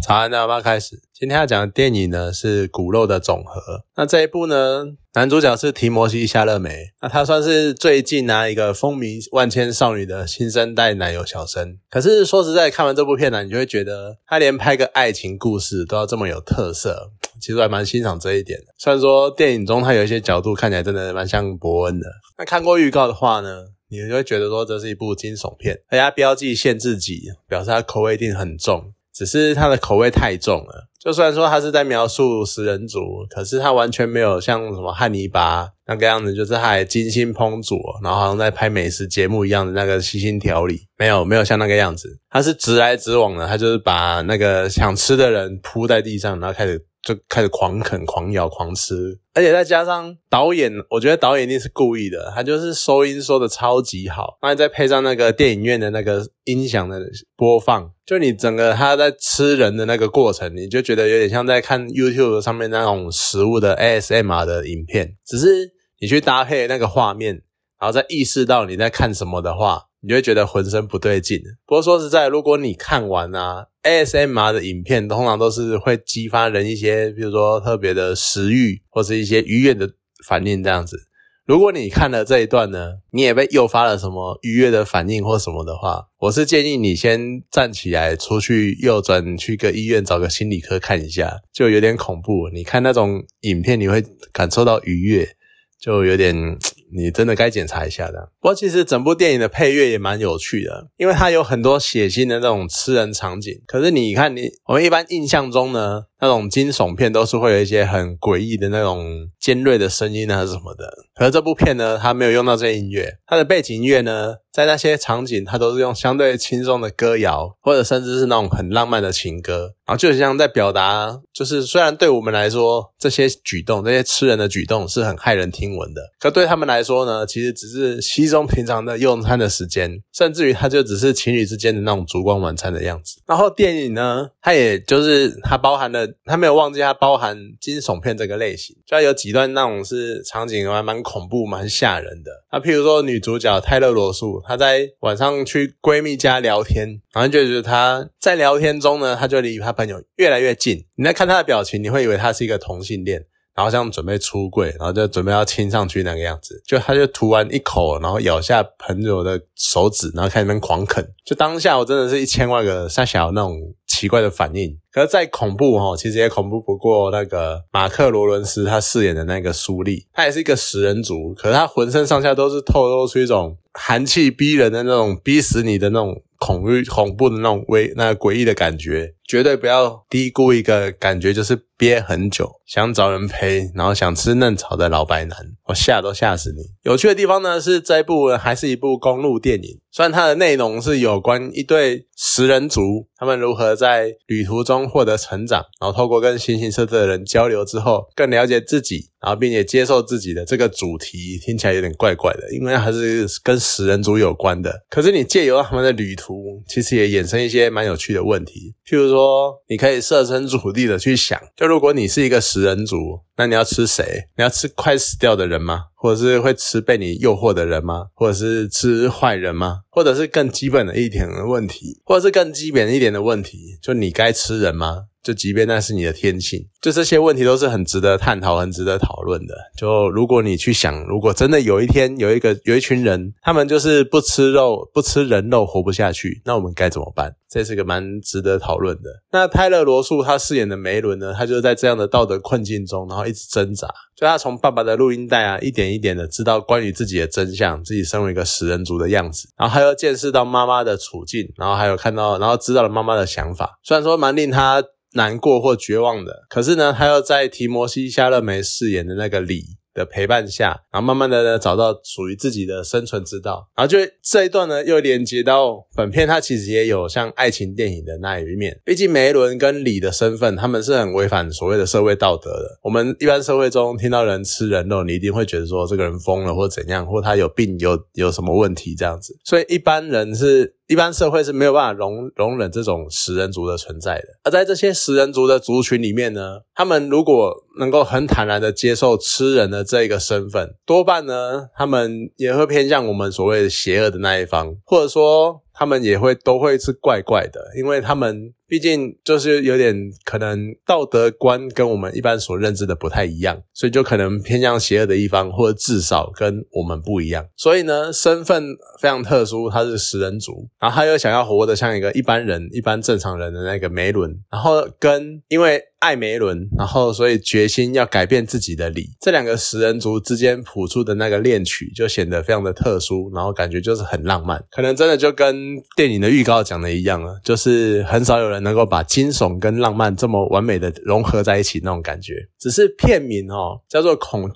早安，大家开始。今天要讲的电影呢是《骨肉的总和》。那这一部呢，男主角是提摩西·夏勒梅。那他算是最近啊一个风靡万千少女的新生代奶油小生。可是说实在，看完这部片呢，你就会觉得他连拍个爱情故事都要这么有特色，其实还蛮欣赏这一点的。虽然说电影中他有一些角度看起来真的蛮像伯恩的。那看过预告的话呢，你就会觉得说这是一部惊悚片，而且标记限制级，表示它口味一定很重。只是它的口味太重了。就虽然说他是在描述食人族，可是他完全没有像什么汉尼拔那个样子，就是他还精心烹煮，然后好像在拍美食节目一样的那个细心调理，没有没有像那个样子。他是直来直往的，他就是把那个想吃的人铺在地上，然后开始。就开始狂啃、狂咬、狂吃，而且再加上导演，我觉得导演一定是故意的，他就是收音收的超级好，然后再配上那个电影院的那个音响的播放，就你整个他在吃人的那个过程，你就觉得有点像在看 YouTube 上面那种食物的 ASMR 的影片，只是你去搭配那个画面，然后再意识到你在看什么的话。你就会觉得浑身不对劲。不过说实在，如果你看完啊 ASMR 的影片，通常都是会激发人一些，比如说特别的食欲或是一些愉悦的反应这样子。如果你看了这一段呢，你也被诱发了什么愉悦的反应或什么的话，我是建议你先站起来出去右转去个医院找个心理科看一下，就有点恐怖。你看那种影片，你会感受到愉悦，就有点。你真的该检查一下的。不过其实整部电影的配乐也蛮有趣的，因为它有很多血腥的那种吃人场景。可是你看，你我们一般印象中呢，那种惊悚片都是会有一些很诡异的那种尖锐的声音啊什么的。可是这部片呢，它没有用到这些音乐，它的背景音乐呢。在那些场景，他都是用相对轻松的歌谣，或者甚至是那种很浪漫的情歌，然后就像在表达，就是虽然对我们来说，这些举动，这些吃人的举动是很骇人听闻的，可对他们来说呢，其实只是稀松平常的用餐的时间，甚至于它就只是情侣之间的那种烛光晚餐的样子。然后电影呢，它也就是它包含了，它没有忘记它包含惊悚片这个类型，就有几但那种是场景还蛮恐怖、蛮吓人的。那譬如说女主角泰勒罗素。她在晚上去闺蜜家聊天，然后就觉得她在聊天中呢，她就离她朋友越来越近。你在看她的表情，你会以为她是一个同性恋，然后像准备出柜，然后就准备要亲上去那个样子。就她就涂完一口，然后咬下朋友的手指，然后开始那狂啃。就当下我真的是一千万个傻小那种奇怪的反应。可是再恐怖哈，其实也恐怖不过那个马克罗伦斯他饰演的那个苏利，他也是一个食人族，可是他浑身上下都是透露出一种。寒气逼人的那种，逼死你的那种恐惧、恐怖的那种危、那诡异的感觉，绝对不要低估一个感觉，就是憋很久，想找人陪，然后想吃嫩草的老白男，我吓都吓死你。有趣的地方呢，是这一部还是一部公路电影，虽然它的内容是有关一对食人族，他们如何在旅途中获得成长，然后透过跟形形色色的人交流之后，更了解自己。然后，并且接受自己的这个主题听起来有点怪怪的，因为还是跟食人族有关的。可是你借由他们的旅途，其实也衍生一些蛮有趣的问题。譬如说，说你可以设身处地的去想，就如果你是一个食人族，那你要吃谁？你要吃快死掉的人吗？或者是会吃被你诱惑的人吗？或者是吃坏人吗？或者是更基本的一点的问题，或者是更基本一点的问题，就你该吃人吗？就即便那是你的天性，就这些问题都是很值得探讨、很值得讨论的。就如果你去想，如果真的有一天有一个有一群人，他们就是不吃肉、不吃人肉活不下去，那我们该怎么办？这是个蛮值得讨论的。那泰勒·罗素他饰演的梅伦呢？他就在这样的道德困境中，然后一直挣扎。所以他从爸爸的录音带啊，一点一点的知道关于自己的真相，自己身为一个食人族的样子。然后还要见识到妈妈的处境，然后还有看到，然后知道了妈妈的想法。虽然说蛮令他。难过或绝望的，可是呢，他又在提摩西·夏勒梅饰演的那个李的陪伴下，然后慢慢的呢找到属于自己的生存之道。然后就这一段呢，又连接到本片，它其实也有像爱情电影的那一面。毕竟梅伦跟李的身份，他们是很违反所谓的社会道德的。我们一般社会中听到人吃人肉，你一定会觉得说这个人疯了，或怎样，或他有病，有有什么问题这样子。所以一般人是。一般社会是没有办法容容忍这种食人族的存在的，而在这些食人族的族群里面呢，他们如果能够很坦然的接受吃人的这一个身份，多半呢，他们也会偏向我们所谓的邪恶的那一方，或者说。他们也会都会是怪怪的，因为他们。毕竟就是有点可能道德观跟我们一般所认知的不太一样，所以就可能偏向邪恶的一方，或者至少跟我们不一样。所以呢，身份非常特殊，他是食人族，然后他又想要活得像一个一般人、一般正常人的那个梅伦，然后跟因为。艾梅伦，然后所以决心要改变自己的理。这两个食人族之间谱出的那个恋曲就显得非常的特殊，然后感觉就是很浪漫。可能真的就跟电影的预告讲的一样了，就是很少有人能够把惊悚跟浪漫这么完美的融合在一起那种感觉。只是片名哦，叫做恐，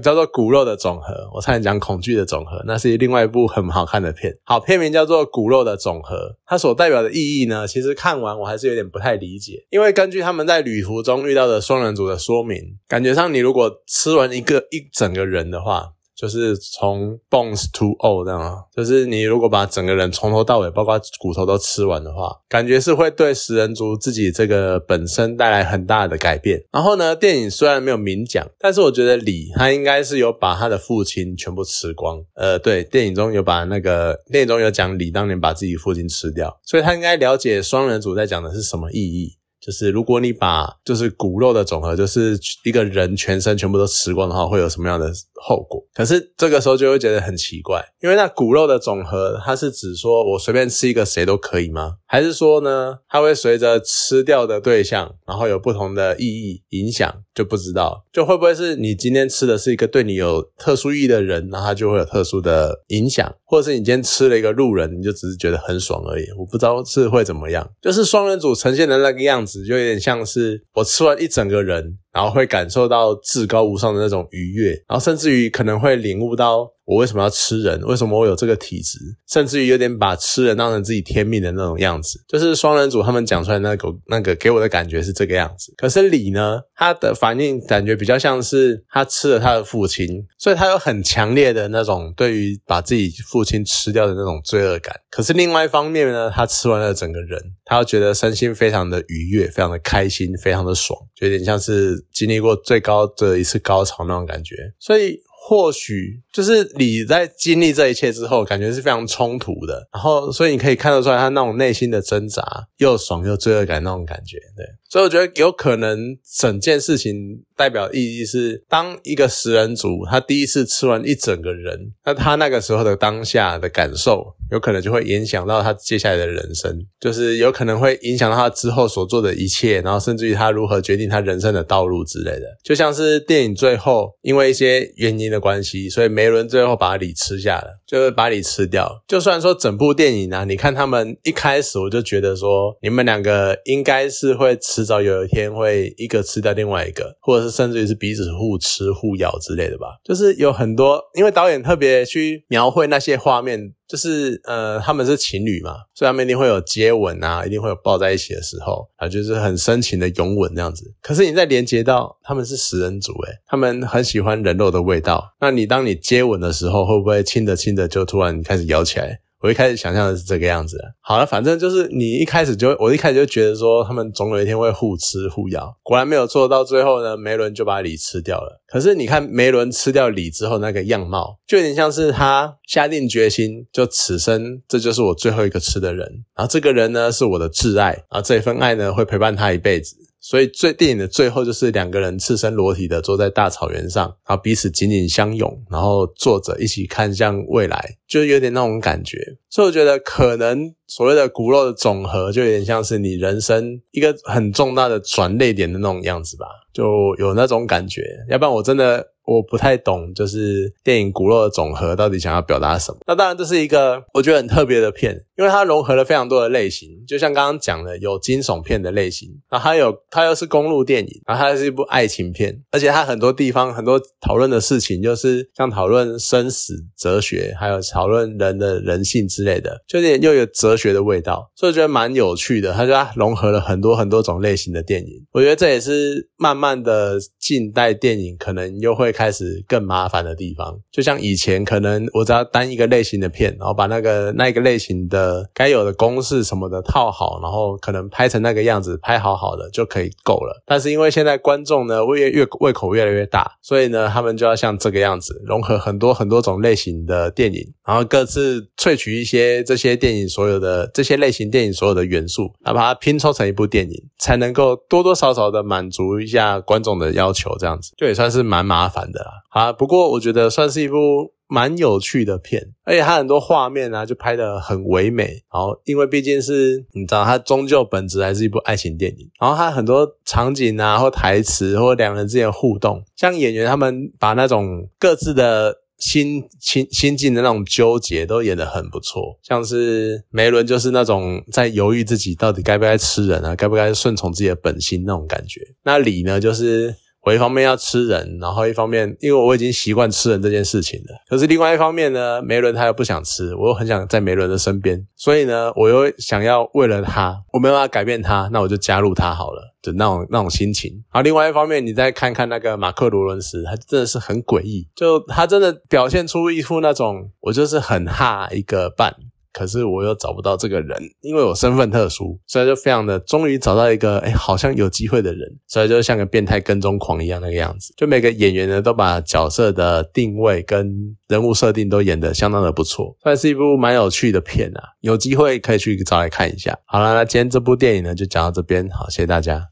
叫做骨肉的总和。我差点讲恐惧的总和，那是另外一部很好看的片。好，片名叫做骨肉的总和，它所代表的意义呢，其实看完我还是有点不太理解，因为根据他们在旅。途中遇到的双人组的说明，感觉上你如果吃完一个一整个人的话，就是从 bones to all 这样，就是你如果把整个人从头到尾，包括骨头都吃完的话，感觉是会对食人族自己这个本身带来很大的改变。然后呢，电影虽然没有明讲，但是我觉得李他应该是有把他的父亲全部吃光。呃，对，电影中有把那个电影中有讲李当年把自己父亲吃掉，所以他应该了解双人组在讲的是什么意义。就是如果你把就是骨肉的总和，就是一个人全身全部都吃光的话，会有什么样的后果？可是这个时候就会觉得很奇怪，因为那骨肉的总和，它是指说我随便吃一个谁都可以吗？还是说呢，它会随着吃掉的对象，然后有不同的意义影响？就不知道，就会不会是你今天吃的是一个对你有特殊意义的人，那他就会有特殊的影响，或者是你今天吃了一个路人，你就只是觉得很爽而已。我不知道是会怎么样，就是双人组呈现的那个样子，就有点像是我吃完一整个人。然后会感受到至高无上的那种愉悦，然后甚至于可能会领悟到我为什么要吃人，为什么我有这个体质，甚至于有点把吃人当成自己天命的那种样子。就是双人组他们讲出来那个那个给我的感觉是这个样子。可是李呢，他的反应感觉比较像是他吃了他的父亲，所以他有很强烈的那种对于把自己父亲吃掉的那种罪恶感。可是另外一方面呢，他吃完了整个人，他又觉得身心非常的愉悦，非常的开心，非常的爽，就有点像是。经历过最高的一次高潮那种感觉，所以或许就是你在经历这一切之后，感觉是非常冲突的。然后，所以你可以看得出来他那种内心的挣扎，又爽又罪恶感那种感觉。对，所以我觉得有可能整件事情代表意义是，当一个食人族他第一次吃完一整个人，那他那个时候的当下的感受。有可能就会影响到他接下来的人生，就是有可能会影响到他之后所做的一切，然后甚至于他如何决定他人生的道路之类的。就像是电影最后因为一些原因的关系，所以梅伦最后把李吃下了，就是把你吃掉。就算说整部电影呢，你看他们一开始我就觉得说，你们两个应该是会迟早有一天会一个吃掉另外一个，或者是甚至于是彼此互吃互咬之类的吧。就是有很多，因为导演特别去描绘那些画面。就是呃，他们是情侣嘛，所以他们一定会有接吻啊，一定会有抱在一起的时候啊，就是很深情的拥吻那样子。可是你在连接到他们是食人族，诶他们很喜欢人肉的味道。那你当你接吻的时候，会不会亲着亲着就突然开始咬起来？我一开始想象的是这个样子，好了，反正就是你一开始就，我一开始就觉得说他们总有一天会互吃互咬，果然没有做到最后呢，梅伦就把李吃掉了。可是你看梅伦吃掉李之后那个样貌，就有点像是他下定决心，就此生这就是我最后一个吃的人，然后这个人呢是我的挚爱，然后这份爱呢会陪伴他一辈子。所以最电影的最后就是两个人赤身裸体的坐在大草原上，然后彼此紧紧相拥，然后坐着一起看向未来，就有点那种感觉。所以我觉得可能所谓的骨肉的总和，就有点像是你人生一个很重大的转泪点的那种样子吧，就有那种感觉。要不然我真的。我不太懂，就是电影骨肉的总和到底想要表达什么？那当然，这是一个我觉得很特别的片，因为它融合了非常多的类型。就像刚刚讲的，有惊悚片的类型，然后还有它又是公路电影，然后它是一部爱情片，而且它很多地方很多讨论的事情，就是像讨论生死、哲学，还有讨论人的人性之类的，就有点又有哲学的味道，所以我觉得蛮有趣的。它就融合了很多很多种类型的电影，我觉得这也是慢慢的近代电影可能又会。开始更麻烦的地方，就像以前可能我只要单一个类型的片，然后把那个那一个类型的呃该有的公式什么的套好，然后可能拍成那个样子，拍好好的就可以够了。但是因为现在观众呢胃越胃口越来越大，所以呢他们就要像这个样子，融合很多很多种类型的电影，然后各自萃取一些这些电影所有的这些类型电影所有的元素，来把它拼凑成一部电影，才能够多多少少的满足一下观众的要求。这样子就也算是蛮麻烦的啦。啊，不过我觉得算是一部。蛮有趣的片，而且它很多画面啊，就拍的很唯美。然后，因为毕竟是你知道，它终究本质还是一部爱情电影。然后，它很多场景啊，或台词，或两人之间的互动，像演员他们把那种各自的心心心境的那种纠结都演得很不错。像是梅伦就是那种在犹豫自己到底该不该吃人啊，该不该顺从自己的本心那种感觉。那李呢，就是。我一方面要吃人，然后一方面因为我已经习惯吃人这件事情了。可是另外一方面呢，梅伦他又不想吃，我又很想在梅伦的身边，所以呢，我又想要为了他，我没办法改变他，那我就加入他好了，就那种那种心情。然后另外一方面，你再看看那个马克·罗伦斯，他真的是很诡异，就他真的表现出一副那种我就是很哈一个伴。可是我又找不到这个人，因为我身份特殊，所以就非常的终于找到一个哎，好像有机会的人，所以就像个变态跟踪狂一样那个样子。就每个演员呢，都把角色的定位跟人物设定都演得相当的不错，算是一部蛮有趣的片啊。有机会可以去找来看一下。好了，那今天这部电影呢，就讲到这边，好，谢谢大家。